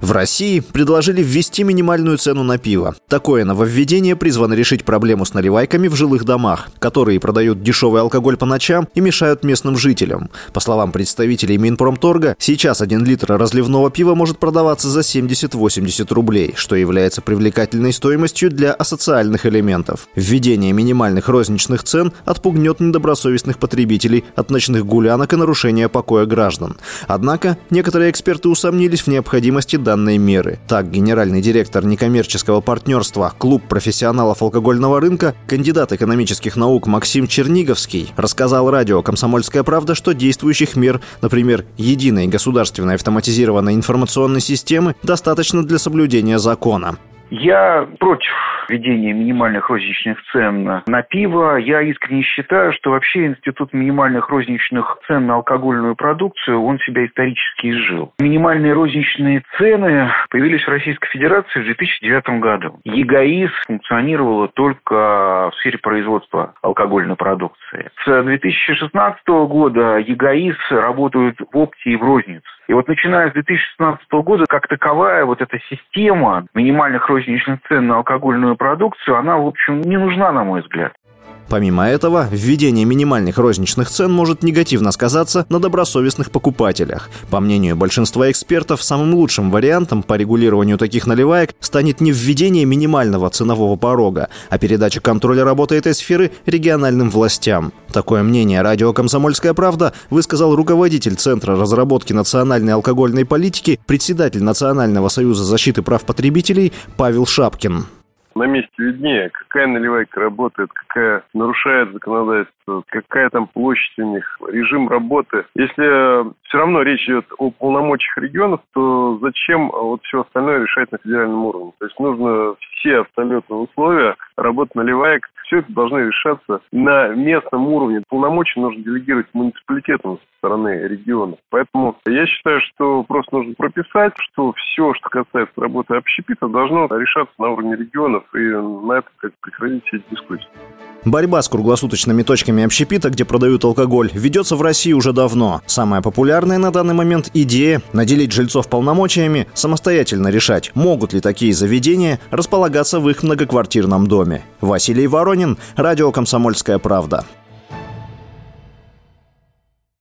В России предложили ввести минимальную цену на пиво. Такое нововведение призвано решить проблему с наливайками в жилых домах, которые продают дешевый алкоголь по ночам и мешают местным жителям. По словам представителей Минпромторга, сейчас один литр разливного пива может продаваться за 70-80 рублей, что является привлекательной стоимостью для асоциальных элементов. Введение минимальных розничных цен отпугнет недобросовестных потребителей от ночных гулянок и нарушения покоя граждан. Однако некоторые эксперты усомнились в необходимости данной меры. Так, генеральный директор некоммерческого партнерства «Клуб профессионалов алкогольного рынка», кандидат экономических наук Максим Черниговский, рассказал радио «Комсомольская правда», что действующих мер, например, единой государственной автоматизированной информационной системы, достаточно для соблюдения закона. Я против введения минимальных розничных цен на пиво. Я искренне считаю, что вообще институт минимальных розничных цен на алкогольную продукцию, он себя исторически изжил. Минимальные розничные цены появились в Российской Федерации в 2009 году. ЕГАИС функционировала только в сфере производства алкогольной продукции. С 2016 года ЕГАИС работают в опте и в рознице. И вот начиная с 2016 года, как таковая вот эта система минимальных розничных цен на алкогольную продукцию, она, в общем, не нужна, на мой взгляд. Помимо этого, введение минимальных розничных цен может негативно сказаться на добросовестных покупателях. По мнению большинства экспертов, самым лучшим вариантом по регулированию таких наливаек станет не введение минимального ценового порога, а передача контроля работы этой сферы региональным властям. Такое мнение радио «Комсомольская правда» высказал руководитель Центра разработки национальной алкогольной политики, председатель Национального союза защиты прав потребителей Павел Шапкин на месте виднее, какая наливайка работает, какая нарушает законодательство, какая там площадь у них, режим работы. Если все равно речь идет о полномочиях регионов, то зачем вот все остальное решать на федеральном уровне? То есть нужно все абсолютно условия работы наливаек, все это должно решаться на местном уровне. Полномочия нужно делегировать муниципалитетам со стороны регионов. Поэтому я считаю, что просто нужно прописать, что все, что касается работы общепита, должно решаться на уровне регионов и на это как прекратить все эти дискуссии. Борьба с круглосуточными точками общепита, где продают алкоголь, ведется в России уже давно. Самая популярная на данный момент идея – наделить жильцов полномочиями, самостоятельно решать, могут ли такие заведения располагаться в их многоквартирном доме. Василий Воронин, радио «Комсомольская правда».